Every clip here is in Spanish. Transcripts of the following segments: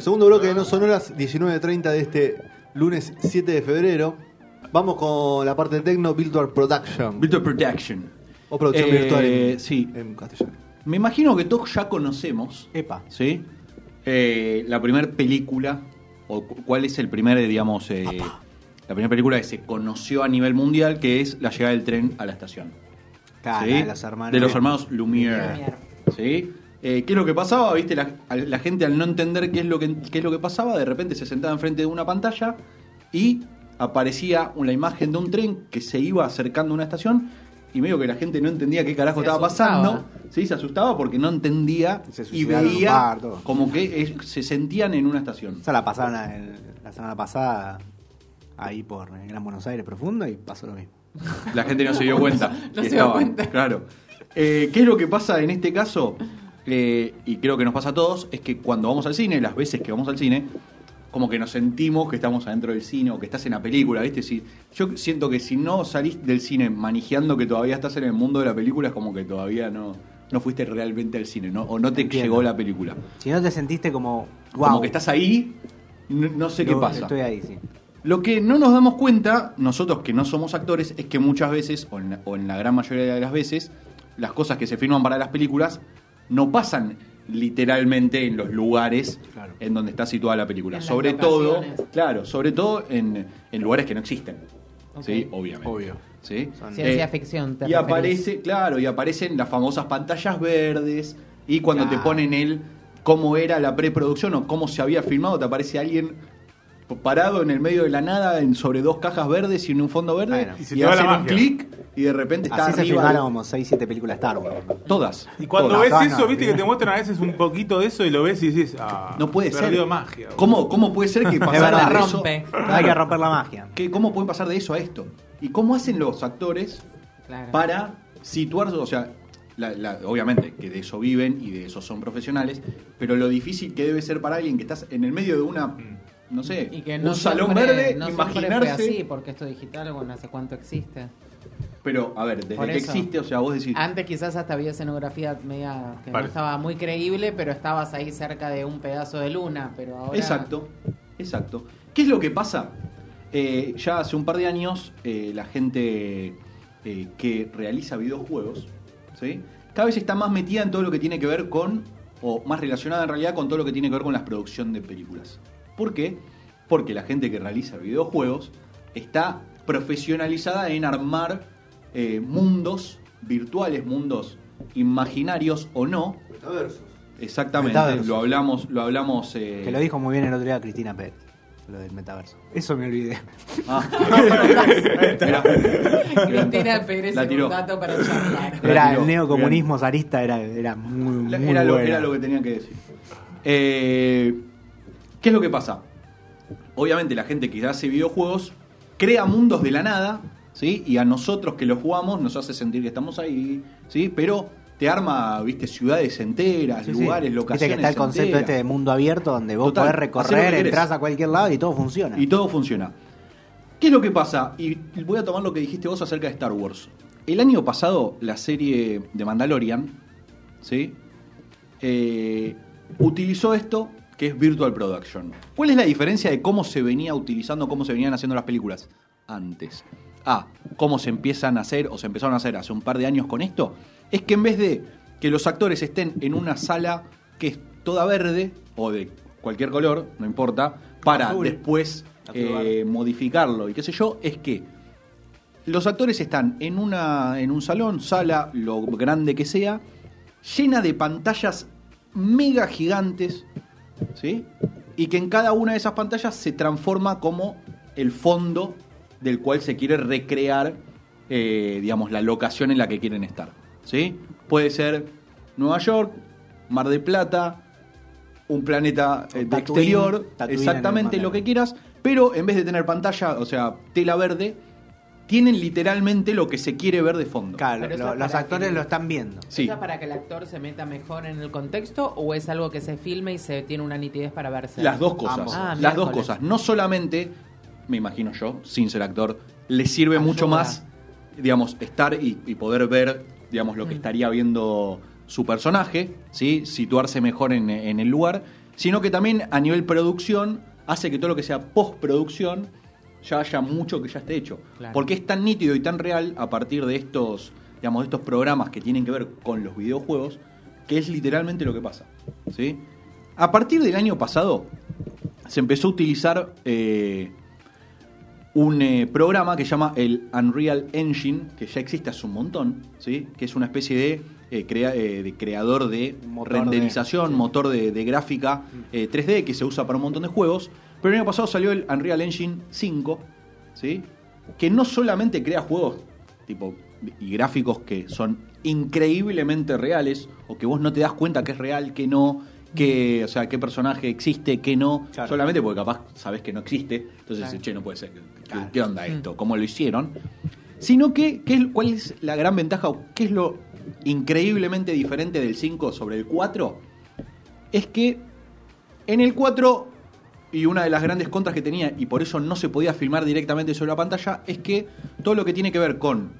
Segundo bloque de No Sonoras, 19.30 de este lunes 7 de febrero. Vamos con la parte de Tecno Virtual Production. Virtual Production. O producción Eh, virtual en, sí. en castellano. Me imagino que todos ya conocemos, Epa. ¿sí? Eh, la primera película, o cu- cuál es el primer, digamos, eh, la primera película que se conoció a nivel mundial, que es la llegada del tren a la estación. ¿sí? de los hermanos. De los hermanos Lumière. Lumière. ¿sí? Eh, ¿Qué es lo que pasaba? ¿Viste? La, gente al no entender qué es, lo que, qué es lo que pasaba, de repente se sentaba enfrente de una pantalla y aparecía una imagen de un tren que se iba acercando a una estación y medio que la gente no entendía qué carajo Se estaba asustaba. pasando. Sí, se asustaba porque no entendía Se y veía bar, como que eh, se sentían en una estación. Esa la pasaron el- la semana pasada ahí por el Gran Buenos Aires profundo y pasó lo mismo. La gente no se dio cuenta. No Y se dio estaban, cuenta. Claro. Eh, ¿Qué es lo que pasa en este caso? Eh, y creo que nos pasa a todos, es que cuando vamos al cine, las veces que vamos al cine, como que nos sentimos que estamos adentro del cine o que estás en la película, ¿viste? Si, yo siento que si no salís del cine manejando que todavía estás en el mundo de la película, es como que todavía no, no fuiste realmente al cine, ¿no? O no te Entiendo. llegó la película. Si no te sentiste como, wow, Como que estás ahí, no, no sé qué pasa. Estoy ahí, sí. Lo que no nos damos cuenta, nosotros que no somos actores, es que muchas veces, o en la, o en la gran mayoría de las veces, las cosas que se firman para las películas no pasan literalmente en los lugares Claro. en donde está situada la película. En sobre todo, claro, sobre todo en, en lugares que no existen. Sí, obviamente. Obvio. ¿Sí? Ciencia Eh, ficción. te y referís. aparece, claro, y aparecen las famosas pantallas verdes. Y cuando te ponen el cómo era la preproducción o cómo se había filmado, te aparece alguien parado en el medio de la nada en, sobre dos cajas verdes y en un fondo verde. Bueno. Y y hacen un clic y de repente está Así se arriba. filmaron como 6, 7 películas Star Wars. Todas. Y cuando todas. ves No, eso, no, viste no. que te muestran a veces un poquito de eso y lo ves y dices, ah, No puede ser. magia. ¿Cómo, ¿Cómo puede ser que pasara de eso? Rompe. Hay que romper la magia. que- ¿Cómo pueden pasar de eso a esto? ¿Y cómo hacen los actores Claro. para situarse, o sea, la- la- obviamente que de eso viven y de eso son profesionales, pero lo difícil que debe ser para alguien que estás en el medio de una, no sé, Y que no un salón siempre- verde, no imaginarse, así, porque esto digital, bueno, hace cuánto existe. Pero a ver, desde que existe, o sea, vos decís, Antes quizás hasta había escenografía media que Vale. no estaba muy creíble, pero estabas ahí cerca de un pedazo de luna, pero ahora... exacto, exacto. ¿Qué es lo que pasa? Eh, ya hace un par de años, eh, la gente eh, que realiza videojuegos, ¿sí? cada vez está más metida en todo lo que tiene que ver con, o más relacionada en realidad con todo lo que tiene que ver con la producción de películas. ¿Por qué? Porque la gente que realiza videojuegos está profesionalizada en armar eh, mundos virtuales, mundos imaginarios o no. Exactamente, Metaversos. lo hablamos, lo hablamos. eh, Que lo dijo muy bien el otro día Cristina Pérez. Lo del metaverso. Eso me olvidé. Ah. Cristina Pérez La es tiró. un dato para charlar. La Era el neocomunismo zarista, era, era muy, La- muy era, lo, era lo que tenían que decir. Eh, ¿Qué es lo que pasa? Obviamente la gente que hace videojuegos crea mundos de la nada, ¿sí? Y a nosotros que los jugamos nos hace sentir que estamos ahí, ¿sí? Pero te arma, viste, ciudades enteras, Sí, sí. lugares, Viste locaciones que está el concepto enteras. este de mundo abierto donde vos Total, podés lo recorrer, entras a cualquier lado y todo funciona. Y todo funciona. ¿Qué es lo que pasa? Y voy a tomar lo que dijiste vos acerca de Star Wars. El año pasado, la serie de Mandalorian, ¿sí? Eh, utilizó esto que es Virtual Production. ¿Cuál es la diferencia de cómo se venía utilizando, cómo se venían haciendo las películas antes? A, cómo se empiezan a hacer o se empezaron a hacer hace un par de años con esto, es que en vez de que los actores estén en una sala que es toda verde o de cualquier color, no importa, para Azul. después eh, modificarlo y qué sé yo, es que los actores están en, una, en un salón, sala, lo grande que sea, llena de pantallas mega gigantes, ¿sí? Y que en cada una de esas pantallas se transforma como el fondo del cual se quiere recrear, eh, digamos, la locación en la que quieren estar, ¿sí? Puede ser Nueva York, Mar del Plata, un planeta eh, de exterior, exactamente lo que quieras, pero en vez de tener pantalla, o sea, tela verde, tienen literalmente lo que se quiere ver de fondo. Claro, lo- los actores que- lo están viendo. Sí. ¿Eso es para que el actor se meta mejor en el contexto o es algo que se filme y se tiene una nitidez para verse? Las dos cosas. Ah, las dos cosas. No solamente, me imagino yo, sin ser actor, le sirve Ayuda. mucho más, digamos, estar y, y poder ver, digamos, lo que Mm. estaría viendo su personaje, ¿sí? Situarse mejor en, en el lugar, sino que también a nivel producción hace que todo lo que sea postproducción ya haya mucho que ya esté hecho. Claro. Porque es tan nítido y tan real a partir de estos, digamos, de estos programas que tienen que ver con los videojuegos, que es literalmente lo que pasa. ¿sí? A partir del año pasado se empezó a utilizar eh, un eh, programa que se llama el Unreal Engine, que ya existe hace un montón, ¿sí? que es una especie de, eh, crea- eh, de creador de Motor renderización, de- sí. motor de, de gráfica eh, 3D que se usa para un montón de juegos. Pero el año pasado salió el Unreal Engine 5, ¿sí? que no solamente crea juegos tipo y gráficos que son increíblemente reales o que vos no te das cuenta que es real, que no, que, o sea, qué personaje existe, que no, Claro. solamente porque capaz sabes que no existe, entonces Claro. che, no puede ser, ¿qué, Claro. qué onda esto? ¿Cómo lo hicieron? Sino que, ¿qué es- ¿cuál es la gran ventaja o qué es lo increíblemente diferente del 5 sobre el 4? Es que en el 4, y una de las grandes contras que tenía, y por eso no se podía filmar directamente sobre la pantalla, es que todo lo que tiene que ver con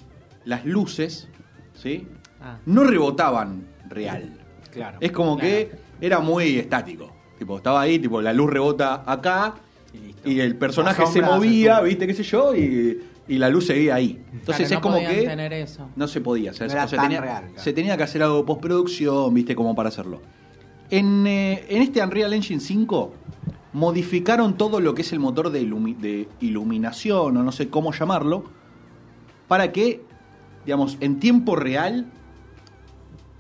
las luces, ¿sí? Ah. No rebotaban real. Claro. Es como Claro. que era muy estático. Tipo, estaba ahí, tipo, la luz rebota acá Y listo. y el personaje se movía, viste, qué sé yo, y, y la luz seguía ahí. Entonces Claro, es como que tener eso. no se podía hacer No era o sea, tan tenía, real, claro. se tenía que hacer algo de postproducción, viste, como para hacerlo. En, eh, en este Unreal Engine 5 modificaron todo lo que es el motor de, ilumi- de iluminación, o no sé cómo llamarlo, para que, digamos, en tiempo real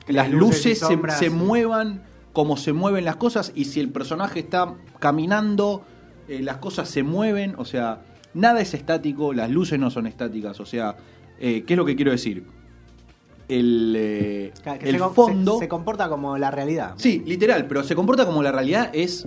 las luces luces, se, sombras, se sí. muevan como se mueven las cosas y si el personaje está caminando, eh, las cosas se mueven, o sea, nada es estático, las luces no son estáticas, o sea, eh, ¿qué es lo que quiero decir? El, eh, Que el se, fondo... se, se comporta como la realidad. Sí, literal, pero se comporta como la realidad es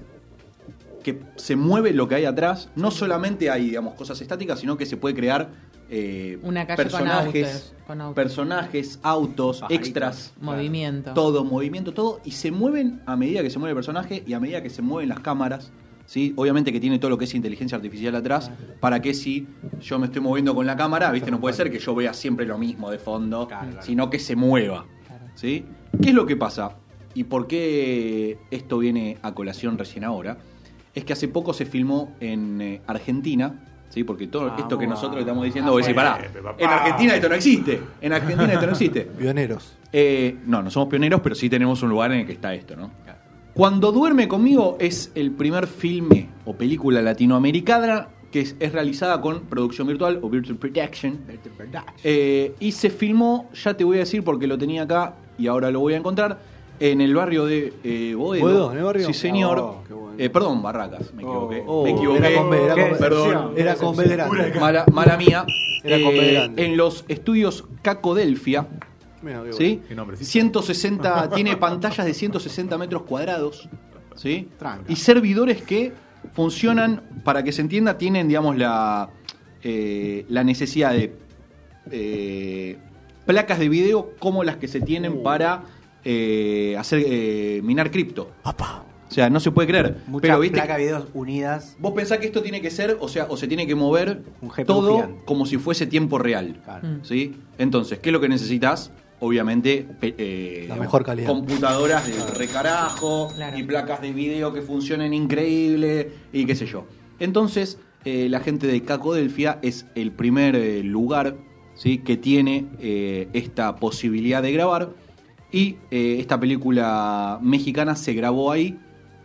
que se mueve lo que hay atrás. No solamente hay, digamos, cosas estáticas, sino que se puede crear eh, Una calle con personajes, autos, con autos. personajes, autos, Pajaritos. extras, Movimiento. todo, movimiento, todo, y se mueven a medida que se mueve el personaje y a medida que se mueven las cámaras. ¿sí? Obviamente que tiene todo lo que es inteligencia artificial atrás, para que si yo me estoy moviendo con la cámara, ¿viste? No puede ser que yo vea siempre lo mismo de fondo, Claro, claro. sino que se mueva. ¿sí? ¿Qué es lo que pasa? ¿Y por qué esto viene a colación recién ahora? Es que hace poco se filmó en eh, Argentina, ¿sí? porque todo Vamos esto que nosotros a- estamos diciendo, a vos decís, pará, papá. en Argentina esto no existe, en Argentina esto no existe. Pioneros. Eh, no, no somos pioneros, pero sí tenemos un lugar en el que está esto, ¿no? Cuando duerme conmigo es el primer filme o película latinoamericana que es, es realizada con producción virtual o virtual production. Eh, y se filmó, ya te voy a decir porque lo tenía acá y ahora lo voy a encontrar, en el barrio de eh, Boedo. ¿Boedo? ¿En el barrio? Sí, señor. Oh, qué bueno. Eh, perdón, Barracas, me equivoqué. Oh, me equivoqué. Era con B, era con B. Perdón. Era con B grande. Mala, mala mía. Era con B Eh, grande. en los estudios Cacodelfia, Mira, qué. ¿sí? Qué nombrecito. 160, tiene pantallas de 160 metros cuadrados, ¿sí? Tranca. Y servidores que funcionan, para que se entienda, tienen, digamos, la, eh, la necesidad de eh, placas de video como las que se tienen Uh. para eh, hacer eh, minar cripto. O sea, no se puede creer. Muchas pero viste, placas de videos unidas. vos pensás que esto tiene que ser, o sea, o se tiene que mover Un todo gigante. como si fuese tiempo real. Claro. Mm. ¿Sí? Entonces, ¿qué es lo que necesitas? Obviamente, eh, La mejor calidad. computadoras de recarajo Claro. y placas de video que funcionen increíble y qué sé yo. Entonces, eh, la gente de Cacodelfia es el primer eh, lugar ¿sí? que tiene eh, esta posibilidad de grabar y eh, esta película mexicana se grabó ahí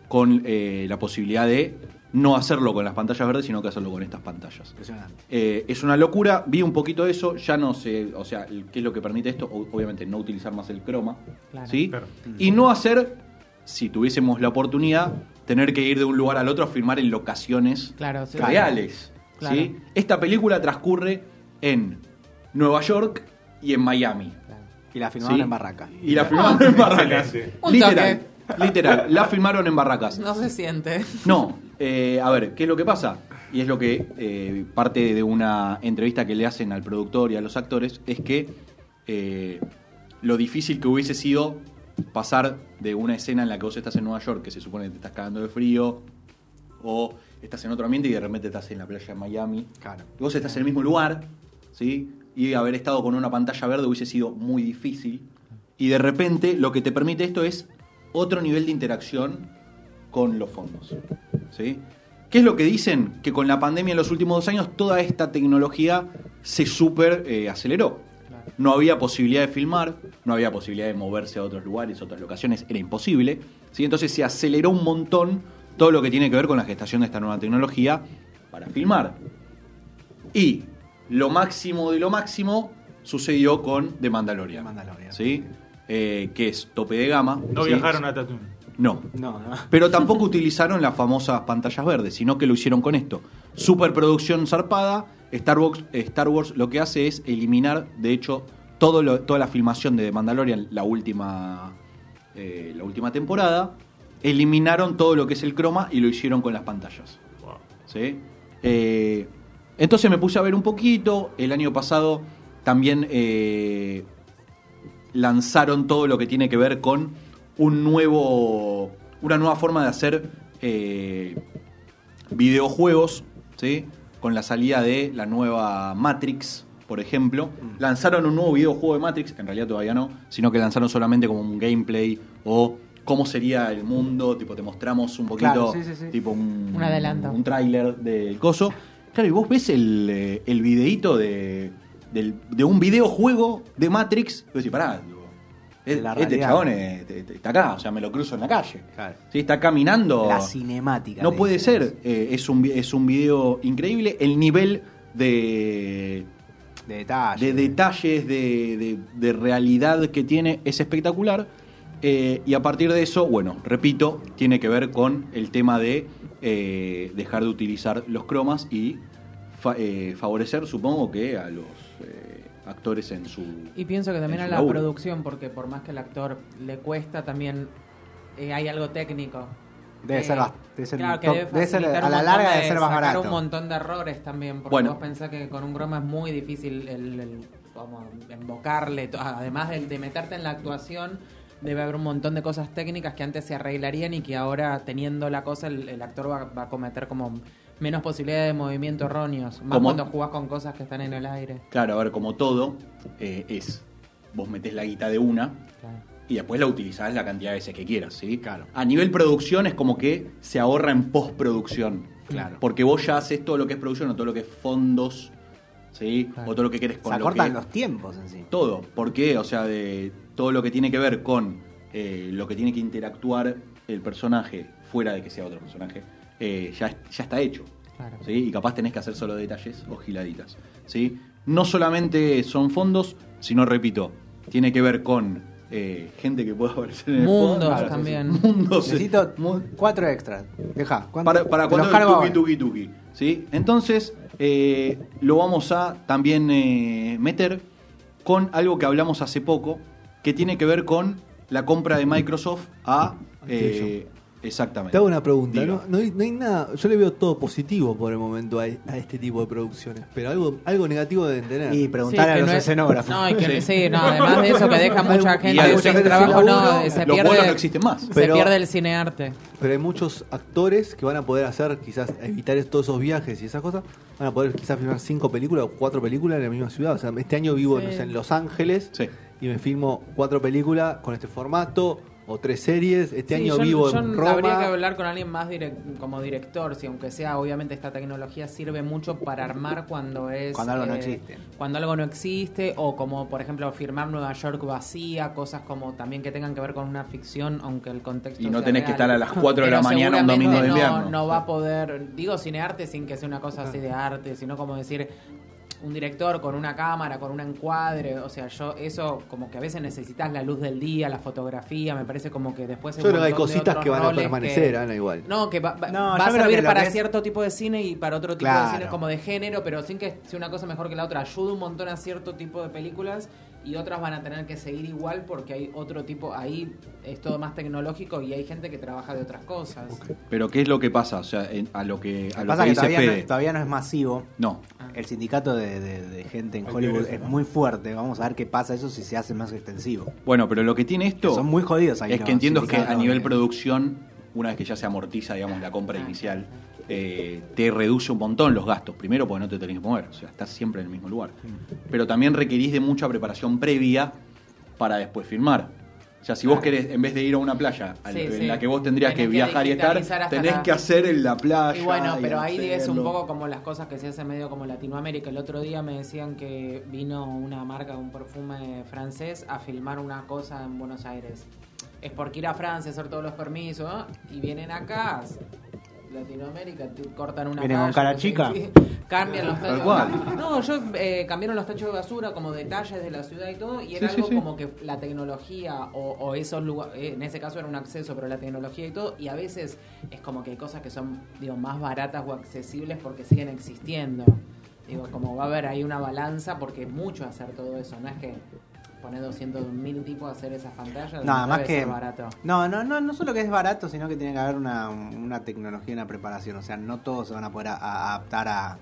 con eh, la posibilidad de no hacerlo con las pantallas verdes, sino que hacerlo con estas pantallas. Impresionante. Eh, es una locura, vi un poquito de eso, ya no sé, o sea, qué es lo que permite esto, O- obviamente no utilizar más el croma, Claro. ¿sí? Claro. Y no hacer, si tuviésemos la oportunidad, tener que ir de un lugar al otro a filmar en locaciones Claro, sí. reales, Claro. ¿sí? Esta película transcurre en Nueva York y en Miami. Y la filmaron Sí. en Barraca. Y la filmaron en Barracas. Literal. Literal. La filmaron en Barracas. No se siente. No, eh, a ver, ¿qué es lo que pasa? Y es lo que eh, parte de una entrevista que le hacen al productor y a los actores, es que eh, lo difícil que hubiese sido pasar de una escena en la que vos estás en Nueva York, que se supone que te estás cagando de frío, o estás en otro ambiente y de repente estás en la playa de Miami. Claro. Y vos estás en el mismo lugar, ¿sí? Y haber estado con una pantalla verde hubiese sido muy difícil. Y de repente lo que te permite esto es otro nivel de interacción con los fondos. ¿sí? ¿Qué es lo que dicen? Que con la pandemia en los últimos dos años toda esta tecnología se super eh, aceleró. No había posibilidad de filmar, no había posibilidad de moverse a otros lugares, otras locaciones, era imposible. ¿sí? Entonces se aceleró un montón todo lo que tiene que ver con la gestación de esta nueva tecnología para filmar. Y lo máximo de lo máximo sucedió con The Mandalorian. Mandalorian. ¿sí? Eh, que es tope de gama. No ¿sí? viajaron a Tatooine. No. No, no. Pero tampoco utilizaron las famosas pantallas verdes, sino que lo hicieron con esto. Superproducción zarpada. Star Wars, Star Wars lo que hace es eliminar, de hecho, todo lo- toda la filmación de The Mandalorian, la última, eh, la última temporada. Eliminaron todo lo que es el croma y lo hicieron con las pantallas. Wow. ¿sí? Eh, entonces me puse a ver un poquito. El año pasado también eh, lanzaron todo lo que tiene que ver con un nuevo, una nueva forma de hacer eh, videojuegos, ¿sí? Con la salida de la nueva Matrix, por ejemplo. Lanzaron un nuevo videojuego de Matrix, en realidad todavía no, sino que lanzaron solamente como un gameplay o cómo sería el mundo, tipo te mostramos un poquito, Claro, sí, sí, sí. tipo un, Un adelanto. un tráiler del coso. Claro, y vos ves el, eh, el videíto de, del- de un videojuego de Matrix, y vos decís, pará, digo, es- La este chabón es- este- está acá, o sea, me lo cruzo en la calle. Claro. Sí, está caminando. La cinemática. No puede ser, eh, es, un, es un video increíble. El nivel de, De detalle. de detalles, de, de- de realidad que tiene es espectacular. Eh, y a partir de eso, bueno, repito, tiene que ver con el tema de eh, dejar de utilizar los cromas y fa- eh, favorecer, supongo que a los eh, actores en su. Y pienso que también a la laburo. producción, porque por más que el actor le cuesta, también eh, hay algo técnico. Debe ser bast- debe ser claro, un que top- debe debe ser- a un la montón larga de debe ser más sacar barato. un montón de errores también, porque Bueno. vos pensás que con un croma es muy difícil el, el- como invocarle, to- además de, de meterte en la actuación, debe haber un montón de cosas técnicas que antes se arreglarían y que ahora teniendo la cosa el, el actor va, va a cometer como menos posibilidades de movimiento erróneos, más Como- cuando jugás con cosas que están en el aire. Claro, a ver, como todo, eh, es. Vos metés la guita de una Claro. y después la utilizás la cantidad de veces que quieras, ¿sí? Claro. A nivel producción es como que se ahorra en postproducción. Claro. Porque vos ya haces todo lo que es producción o todo lo que es fondos, ¿sí? Claro. O todo lo que querés con Se lo acortan que... los tiempos en sí. Todo. ¿Por qué? O sea, de todo lo que tiene que ver con eh, lo que tiene que interactuar el personaje fuera de que sea otro personaje, eh, ya, ya está hecho. Claro. ¿sí? Y capaz tenés que hacer solo detalles o giladitas. ¿sí? No solamente son fondos, sino, repito, tiene que ver con eh, gente que pueda aparecer en el Mundos fondo. también. Mundos. Necesito mu- cuatro extras. Deja. para, para cuando los cargo el tuki tuki tuki. ¿sí? Entonces, eh, lo vamos a también eh, meter con algo que hablamos hace poco, que tiene que ver con la compra de Microsoft a... eh, exactamente. Te hago una pregunta. No, no hay, no hay nada. Yo le veo todo positivo por el momento a, a este tipo de producciones. Pero algo, algo negativo deben tener. Y preguntarle Sí, a los no es- escenógrafos. No, y que, Sí. sí. no, además de eso que deja mucha gente sin gente trabajo, no, se Los pierde, buenos no existen más. se Pero- pierde el cinearte. Pero hay muchos actores que van a poder hacer, quizás, evitar todos esos viajes y esas cosas. Van a poder quizás filmar cinco películas o cuatro películas en la misma ciudad. O sea, este año vivo Sí. no sé, en Los Ángeles Sí. Y me filmo cuatro películas con este formato o tres series. Este Sí, año yo- vivo yo en Roma. Habría que hablar con alguien más direc- como director, si aunque sea, obviamente esta tecnología sirve mucho para armar cuando es... Cuando algo no eh, existe. Cuando algo no existe, o como por ejemplo firmar Nueva York vacía, cosas como también que tengan que ver con una ficción, aunque el contexto Y no sea tenés que estar a las 4 de la mañana un domingo de no, invierno. No va a poder, digo cinearte sin que sea una cosa así de arte, sino como decir un director con una cámara, con un encuadre, o sea, yo eso como que a veces necesitas la luz del día, la fotografía, me parece como que después Yo creo que hay cositas que van a permanecer, que- Ana, igual. No, que va, va- No, va yo a servir para es- cierto tipo de cine y para otro tipo de cine como de género, pero sin que sea una cosa mejor que la otra. Ayuda un montón a cierto tipo de películas y otras van a tener que seguir igual porque hay otro tipo, ahí es todo más tecnológico y hay gente que trabaja de otras cosas. Pero ¿qué es lo que pasa? O sea, en- a lo que, a lo Pasa que que dice todavía Fede. no, todavía no es masivo. No. El sindicato de, de- de gente en Hollywood es muy fuerte. Vamos a ver qué pasa eso si se hace más extensivo. Bueno, pero lo que tiene esto Son muy jodidos ahí. es que entiendo que a nivel de- producción, una vez que ya se amortiza, digamos, la compra inicial, eh, te reduce un montón los gastos. Primero porque no te tenés que mover, o sea, estás siempre en el mismo lugar. Pero también requerís de mucha preparación previa para después filmar. O sea, si vos querés, en vez de ir a una playa al- Sí, en sí. la que vos tendrías Tenés que que viajar y estar, tenés que hacer en la playa. Y bueno, pero ahí es un poco como las cosas que se hacen medio como Latinoamérica. El otro día me decían que vino una marca de un perfume francés a filmar una cosa en Buenos Aires. Es porque ir a Francia, hacer todos los permisos, ¿no? y vienen acá, Latinoamérica, te cortan una Vienen con cara chica. qué, cambian los Tal tachos. cual. No, yo eh, cambiaron los tachos de basura como detalles de la ciudad y todo, y era Sí, sí, algo sí. como que la tecnología o, o esos lugares, en ese caso era un acceso, pero la tecnología y todo, y a veces es como que hay cosas que son, digo, más baratas o accesibles porque siguen existiendo. Digo, como va a haber ahí una balanza porque es mucho hacer todo eso, no es que poner 200 mil tipos a hacer esas pantallas, Nada más debe que. barato. No, no, no, no solo que es barato, sino que tiene que haber una, una tecnología y una preparación. O sea, no todos se van a poder a- a adaptar a.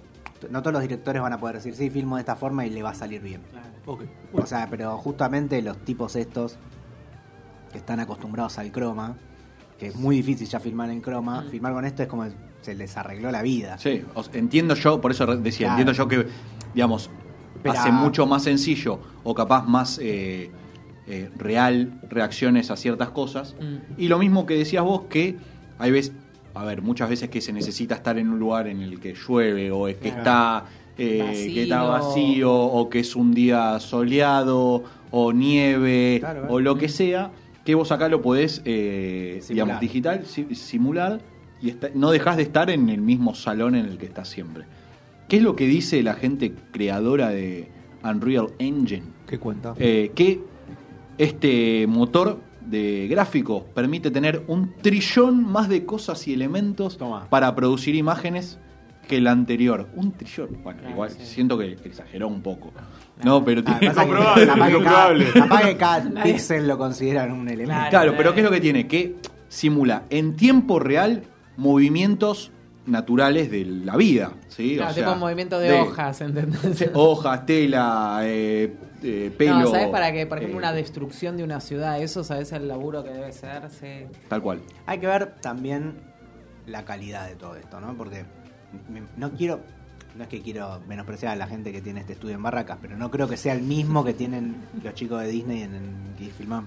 No todos los directores van a poder decir, sí, filmo de esta forma y le va a salir bien. Claro. Ok. O sea, pero justamente los tipos estos que están acostumbrados al croma, que es muy difícil ya filmar en croma, Mm. filmar con esto es como se les arregló la vida. Sí, entiendo yo, por eso re- decía, Claro. entiendo yo que, digamos, Pero- hace mucho más sencillo o capaz más eh, eh, real reacciones a ciertas cosas. Mm. Y lo mismo que decías vos, que hay veces, a ver, muchas veces que se necesita estar en un lugar en el que llueve o es que está, eh, Vacío. que está vacío o que es un día soleado o nieve Claro, o lo que sea, que vos acá lo podés, eh, digamos, digital, si- simular y está- no dejas de estar en el mismo salón en el que estás siempre. ¿Qué es lo que dice la gente creadora de Unreal Engine? ¿Qué cuenta? Eh, que este motor de gráficos permite tener un trillón más de cosas y elementos Toma. para producir imágenes que el anterior. Un trillón. Bueno, Claro, igual sí. siento que exageró un poco. No, pero Ah, tiene- que capaz que cada- incomprobable. capaz que cada píxel lo consideran un elemento. Claro. Claro, pero ¿qué es lo que tiene? Que simula en tiempo real movimientos naturales de la vida. ¿sí? Claro, o sea, tipo movimiento de, hojas, ¿entendés? Hojas, tela, eh, eh, pelo. No, ¿sabes para qué? Por ejemplo, eh, una destrucción de una ciudad, eso, ¿sabes el laburo que debe ser? Sí. Tal cual. Hay que ver también la calidad de todo esto, ¿no? Porque no quiero, no es que quiero menospreciar a la gente que tiene este estudio en Barracas, pero no creo que sea el mismo que tienen los chicos de Disney en, en que filman.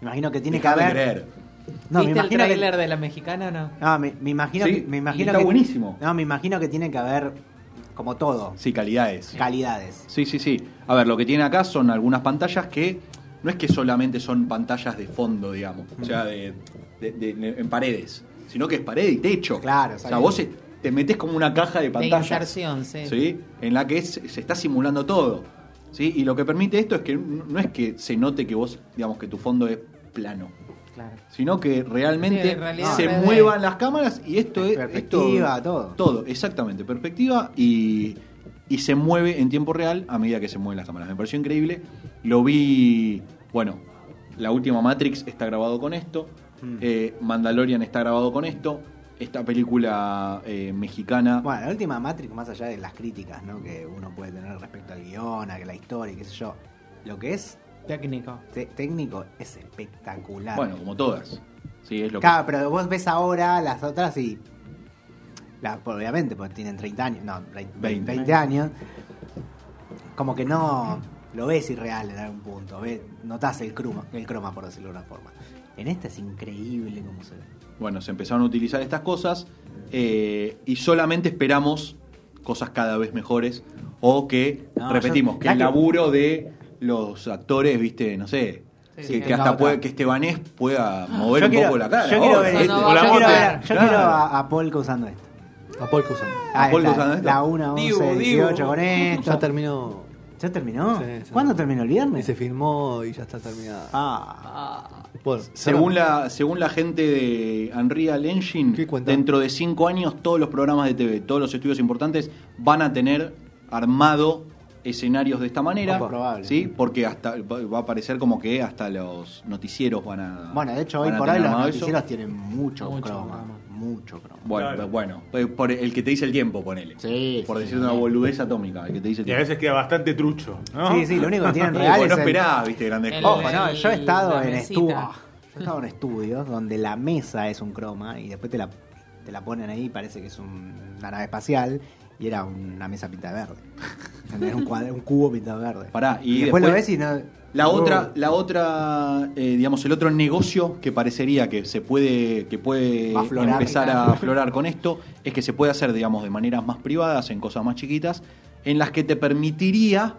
Me imagino que tiene Dejá que haber. No, me ¿Viste el imagino que- trailer de la mexicana o no? No, me, me imagino Sí, que. Me imagino está que- buenísimo. No, me imagino que tiene que haber, como todo, Sí, calidades. calidades. Sí, sí, sí. A ver, lo que tiene acá son algunas pantallas que no es que solamente son pantallas de fondo, digamos, o sea, de, de- de- en paredes, sino que es pared y techo. Claro, o sea, vos se- te metes como una caja de De pantallas. inserción, sí. ¿sí? En la que es- se está simulando todo. ¿sí? Y lo que permite esto es que no no es que se note que vos, digamos, que tu fondo es plano, Claro. sino que realmente Sí, en realidad se 3D. muevan las cámaras y esto es... Perspectiva, esto- todo. Todo, exactamente, perspectiva y, y se mueve en tiempo real a medida que se mueven las cámaras. Me pareció increíble. Lo vi, bueno, la última Matrix está grabado con esto, Mm. eh, Mandalorian está grabado con esto, esta película eh, mexicana... Bueno, la última Matrix, más allá de las críticas ¿no? que uno puede tener respecto al guion, a que la historia, y qué sé yo, lo que es Técnico. te- técnico es espectacular. Bueno, como todas. Sí, es lo que... Claro, pero vos ves ahora las otras y. la- obviamente, porque tienen 30 años, no, 20, 20. 20 años. Como que no lo ves irreal en algún punto. Ves, notás el croma, el croma, por decirlo de una forma. En este es increíble cómo se ve. Bueno, se empezaron a utilizar estas cosas eh, y solamente esperamos cosas cada vez mejores o que, No, repetimos, yo- que ya el que- laburo de los actores, viste, no sé, Sí, que, sí. que hasta puede, que Estebanés pueda mover Yo un quiero- poco la cara. Yo quiero ver, yo quiero ver- yo claro. quiero a, a Polka usando esto. A Paul Cusan. Ah, Paul está, Guzmán, ¿esto? la 1, 11, Dibu, Dibu. 18 con esto. Ya terminó. ¿Ya terminó? Sí, sí. ¿Cuándo terminó el Y viernes? se filmó y ya está terminada. Ah, Bueno, Según la, según la gente de Unreal Engine, dentro de cinco años todos los programas de TV, todos los estudios importantes van a tener armado escenarios de esta manera, Opa. Probable. ¿sí? Porque hasta va a aparecer como que hasta los noticieros van a bueno, de hecho, hoy por hoy tener los eso. noticieros tienen mucho, Mucho croma. croma. Mucho croma. Bueno, Claro. bueno, pues por el que te dice el tiempo, ponele. Sí, por decir sí. una boludez atómica, el que te dice el Y a veces queda bastante trucho. ¿no? Sí, sí, lo único que tienen real porque es no el- viste, grandes el- cosas. Ojo, no, yo he estado en estudios. Yo he estado en estudios donde la mesa es un croma y después te la, te la ponen ahí y parece que es un- una nave espacial y era una mesa pintada de verde. ¿Entendés? un, cuadro- un cubo pintado de verde. Pará, y después, lo ves y no. La otra, la otra, eh, digamos, el otro negocio que parecería que se puede, que puede aflorar. empezar a aflorar con esto, es que se puede hacer, digamos, de maneras más privadas, en cosas más chiquitas, en las que te permitiría,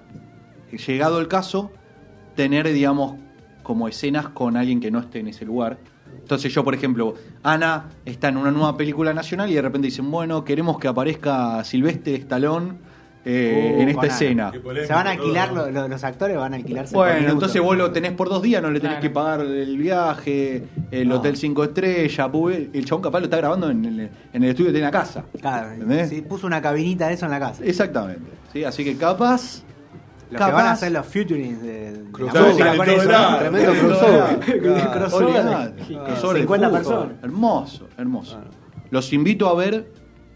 llegado el caso, tener, digamos, como escenas con alguien que no esté en ese lugar. Entonces yo, por ejemplo, Ana está en una nueva película nacional y de repente dicen, bueno, queremos que aparezca Silvestre Stallone eh, Uh, en esta con Ana. escena. Se van a alquilar, los actores van a alquilarse. Bueno, entonces vos lo tenés por dos días, no le tenés Claro. que pagar el viaje, el No. hotel cinco estrellas, el chabón capaz lo está grabando en el, en el estudio que tiene la casa. Claro, ¿Entendés? sí, puso una cabinita de eso en la casa. Exactamente. ¿sí? Así que capaz... Lo capaz que van a hacer los futurings de, de la Crossover. con eso. lado. Tremendo crossover. Crossover. Ah, Crossover de 50 fútbol. personas. Hermoso, hermoso. Los invito a ver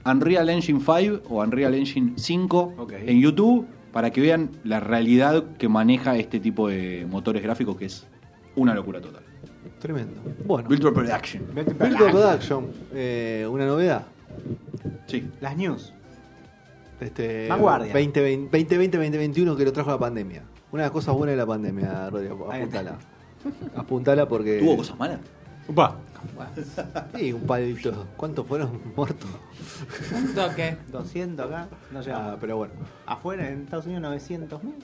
Unreal Engine 5 o Unreal Engine 5 Ok. en YouTube para que vean la realidad que maneja este tipo de motores gráficos que es una locura total. Tremendo. Bueno, Virtual Production. Virtual. Production, eh, una novedad. Sí. Las news. Este, Vanguardia. 2020, 2020-2021 que lo trajo la pandemia. Una de las cosas buenas de la pandemia, Rodrigo. Apuntala. Apuntala porque. ¿Tuvo cosas malas? Upa. Sí, un palito. ¿Cuántos fueron muertos? Un toque. 200 acá. No llegamos. Ah, pero bueno. Afuera, en Estados Unidos, 900 mil.